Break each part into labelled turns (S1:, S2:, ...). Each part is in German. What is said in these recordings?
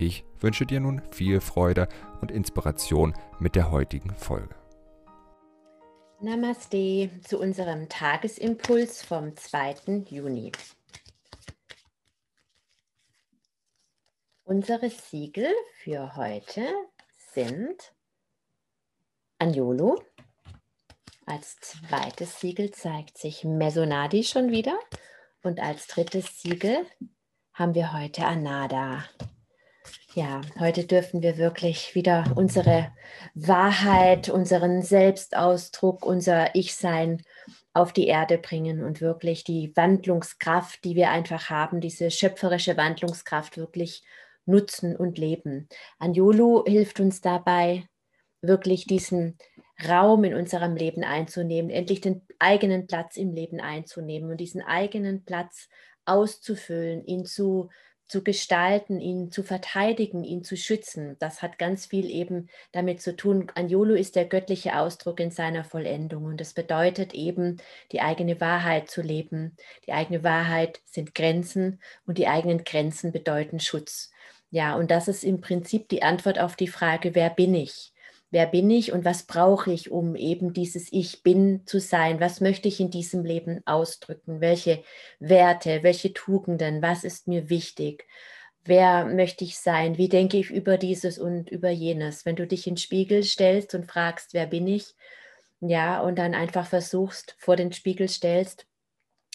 S1: Ich wünsche dir nun viel Freude und Inspiration mit der heutigen Folge.
S2: Namaste zu unserem Tagesimpuls vom 2. Juni. Unsere Siegel für heute sind Anjolo. Als zweites Siegel zeigt sich Mesonadi schon wieder. Und als drittes Siegel haben wir heute Anada. Ja, heute dürfen wir wirklich wieder unsere Wahrheit, unseren Selbstausdruck, unser Ich-Sein auf die Erde bringen und wirklich die Wandlungskraft, die wir einfach haben, diese schöpferische Wandlungskraft wirklich nutzen und leben. Anjulu hilft uns dabei, wirklich diesen Raum in unserem Leben einzunehmen, endlich den eigenen Platz im Leben einzunehmen und diesen eigenen Platz auszufüllen, ihn zu, zu gestalten, ihn zu verteidigen, ihn zu schützen. Das hat ganz viel eben damit zu tun. Anjolo ist der göttliche Ausdruck in seiner Vollendung und das bedeutet eben, die eigene Wahrheit zu leben. Die eigene Wahrheit sind Grenzen und die eigenen Grenzen bedeuten Schutz. Ja, und das ist im Prinzip die Antwort auf die Frage, wer bin ich? Wer bin ich und was brauche ich, um eben dieses Ich bin zu sein? Was möchte ich in diesem Leben ausdrücken? Welche Werte, welche Tugenden, was ist mir wichtig? Wer möchte ich sein? Wie denke ich über dieses und über jenes? Wenn du dich in den Spiegel stellst und fragst, wer bin ich? Ja, und dann einfach versuchst, vor den Spiegel stellst,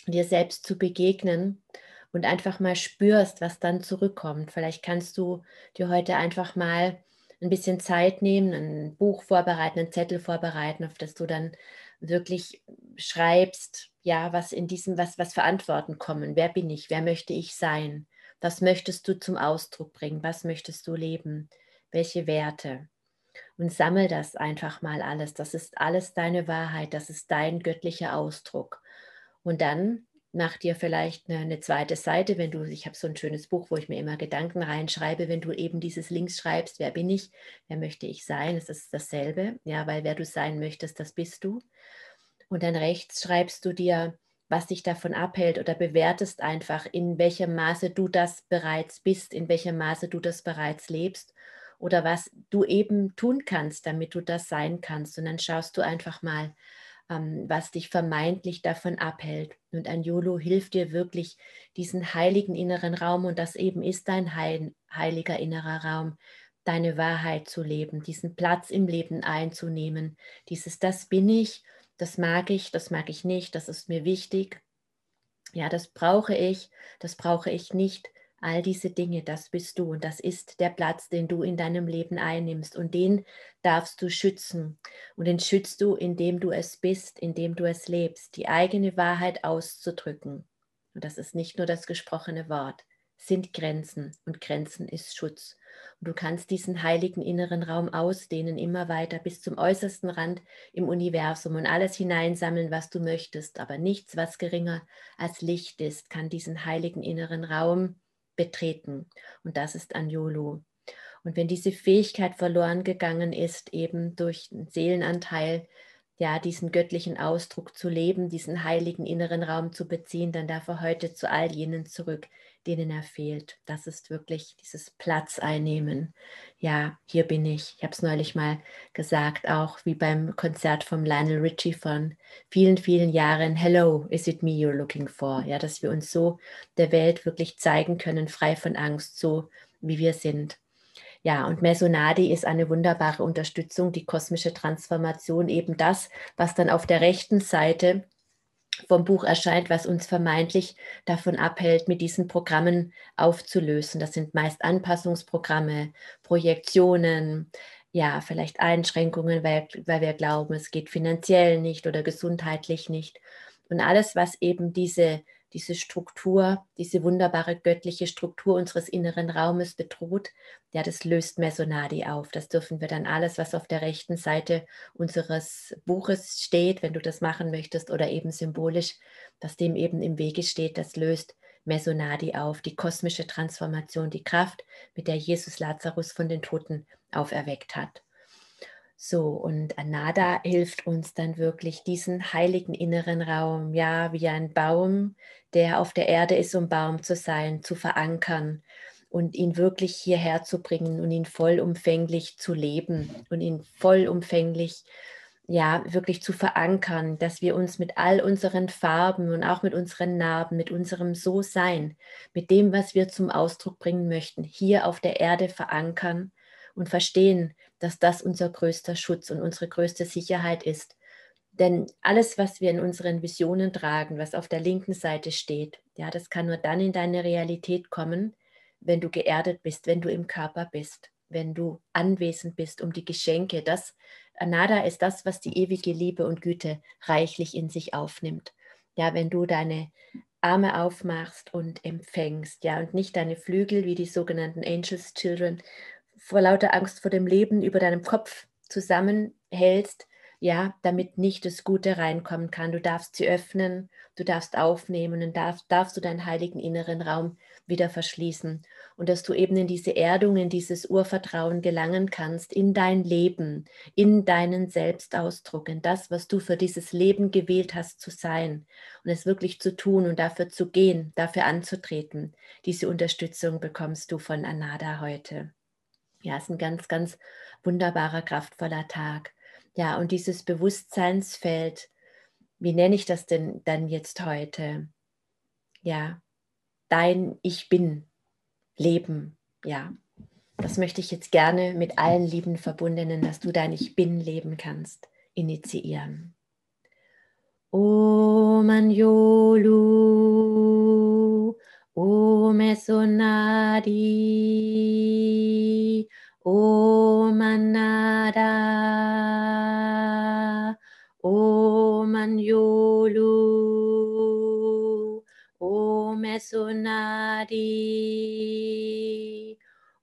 S2: dir selbst zu begegnen und einfach mal spürst, was dann zurückkommt. Vielleicht kannst du dir heute einfach mal ein bisschen Zeit nehmen, ein Buch vorbereiten, einen Zettel vorbereiten, auf das du dann wirklich schreibst, ja, was in diesem, was, was für Antworten kommen. Wer bin ich? Wer möchte ich sein? Was möchtest du zum Ausdruck bringen? Was möchtest du leben? Welche Werte? Und sammel das einfach mal alles. Das ist alles deine Wahrheit. Das ist dein göttlicher Ausdruck. Und dann mach dir vielleicht eine, eine, zweite Seite, wenn du, ich habe so ein schönes Buch, wo ich mir immer Gedanken reinschreibe, wenn du eben dieses Links schreibst, wer bin ich, wer möchte ich sein, es ist dasselbe, ja, weil wer du sein möchtest, das bist du. Und dann rechts schreibst du dir, was dich davon abhält oder bewertest einfach, in welchem Maße du das bereits bist, in welchem Maße du das bereits lebst oder was du eben tun kannst, damit du das sein kannst. Und dann schaust du einfach mal, was dich vermeintlich davon abhält. Und Anjolo hilft dir wirklich, diesen heiligen inneren Raum, und das eben ist dein heil, heiliger innerer Raum, deine Wahrheit zu leben, diesen Platz im Leben einzunehmen. Dieses, das bin ich, das mag ich, das mag ich nicht, das ist mir wichtig. Ja, das brauche ich, das brauche ich nicht. All diese Dinge, das bist du und das ist der Platz, den du in deinem Leben einnimmst und den darfst du schützen. Und den schützt du, indem du es bist, indem du es lebst, die eigene Wahrheit auszudrücken. Und das ist nicht nur das gesprochene Wort, sind Grenzen und Grenzen ist Schutz. Und du kannst diesen heiligen inneren Raum ausdehnen, immer weiter bis zum äußersten Rand im Universum und alles hineinsammeln, was du möchtest. Aber nichts, was geringer als Licht ist, kann diesen heiligen inneren Raum betreten. Und das ist Anjolo. Und wenn diese Fähigkeit verloren gegangen ist, eben durch den Seelenanteil, ja, diesen göttlichen Ausdruck zu leben, diesen heiligen inneren Raum zu beziehen, dann darf er heute zu all jenen zurück, denen er fehlt. Das ist wirklich dieses Platz einnehmen. Ja, hier bin ich. Ich habe es neulich mal gesagt, auch wie beim Konzert von Lionel Richie von vielen, vielen Jahren. Hello, is it me you're looking for? Ja, dass wir uns so der Welt wirklich zeigen können, frei von Angst, so wie wir sind. Ja, und Mesonadi ist eine wunderbare Unterstützung, die kosmische Transformation, eben das, was dann auf der rechten Seite vom Buch erscheint, was uns vermeintlich davon abhält, mit diesen Programmen aufzulösen. Das sind meist Anpassungsprogramme, Projektionen, ja, vielleicht Einschränkungen, weil, weil wir glauben, es geht finanziell nicht oder gesundheitlich nicht. Und alles, was eben diese, diese Struktur, diese wunderbare göttliche Struktur unseres inneren Raumes bedroht, ja, das löst Mesonadi auf. Das dürfen wir dann alles, was auf der rechten Seite unseres Buches steht, wenn du das machen möchtest, oder eben symbolisch, was dem eben im Wege steht, das löst Mesonadi auf, die kosmische Transformation, die Kraft, mit der Jesus Lazarus von den Toten auferweckt hat. So, und Anada hilft uns dann wirklich, diesen heiligen inneren Raum, ja, wie ein Baum, der auf der Erde ist, um Baum zu sein, zu verankern und ihn wirklich hierher zu bringen und ihn vollumfänglich zu leben und ihn vollumfänglich, ja, wirklich zu verankern, dass wir uns mit all unseren Farben und auch mit unseren Narben, mit unserem So-Sein, mit dem, was wir zum Ausdruck bringen möchten, hier auf der Erde verankern und verstehen, dass das unser größter Schutz und unsere größte Sicherheit ist. Denn alles, was wir in unseren Visionen tragen, was auf der linken Seite steht, ja, das kann nur dann in deine Realität kommen, wenn du geerdet bist, wenn du im Körper bist, wenn du anwesend bist, um die Geschenke, das Anada ist das, was die ewige Liebe und Güte reichlich in sich aufnimmt. Ja, wenn du deine Arme aufmachst und empfängst, ja, und nicht deine Flügel wie die sogenannten Angels Children vor lauter Angst vor dem Leben über deinem Kopf zusammenhältst, ja, damit nicht das Gute reinkommen kann. Du darfst sie öffnen, du darfst aufnehmen und darfst, darfst du deinen heiligen inneren Raum wieder verschließen. Und dass du eben in diese Erdung, in dieses Urvertrauen gelangen kannst, in dein Leben, in deinen Selbstausdruck, in das, was du für dieses Leben gewählt hast zu sein und es wirklich zu tun und dafür zu gehen, dafür anzutreten. Diese Unterstützung bekommst du von Anada heute. Ja, es ist ein ganz, ganz wunderbarer, kraftvoller Tag. Ja, und dieses Bewusstseinsfeld, wie nenne ich das denn dann jetzt heute? Ja, dein Ich bin, Leben, ja. Das möchte ich jetzt gerne mit allen lieben Verbundenen, dass du dein Ich bin leben kannst, initiieren. Om Anjolu, Om Esonadi, Om Anada, Om Anjolu, Om Esonadi,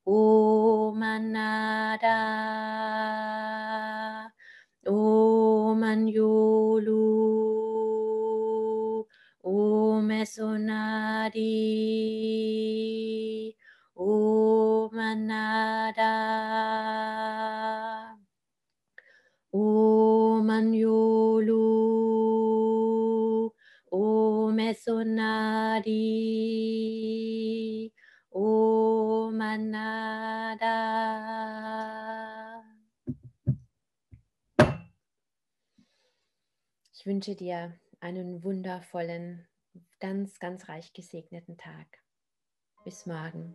S2: Om Anada, Om Anjolu, Om Esonadi, Om Anada, Om Esonadi, Om Anada. Ich wünsche dir einen wundervollen, ganz, ganz reich gesegneten Tag. Bis morgen.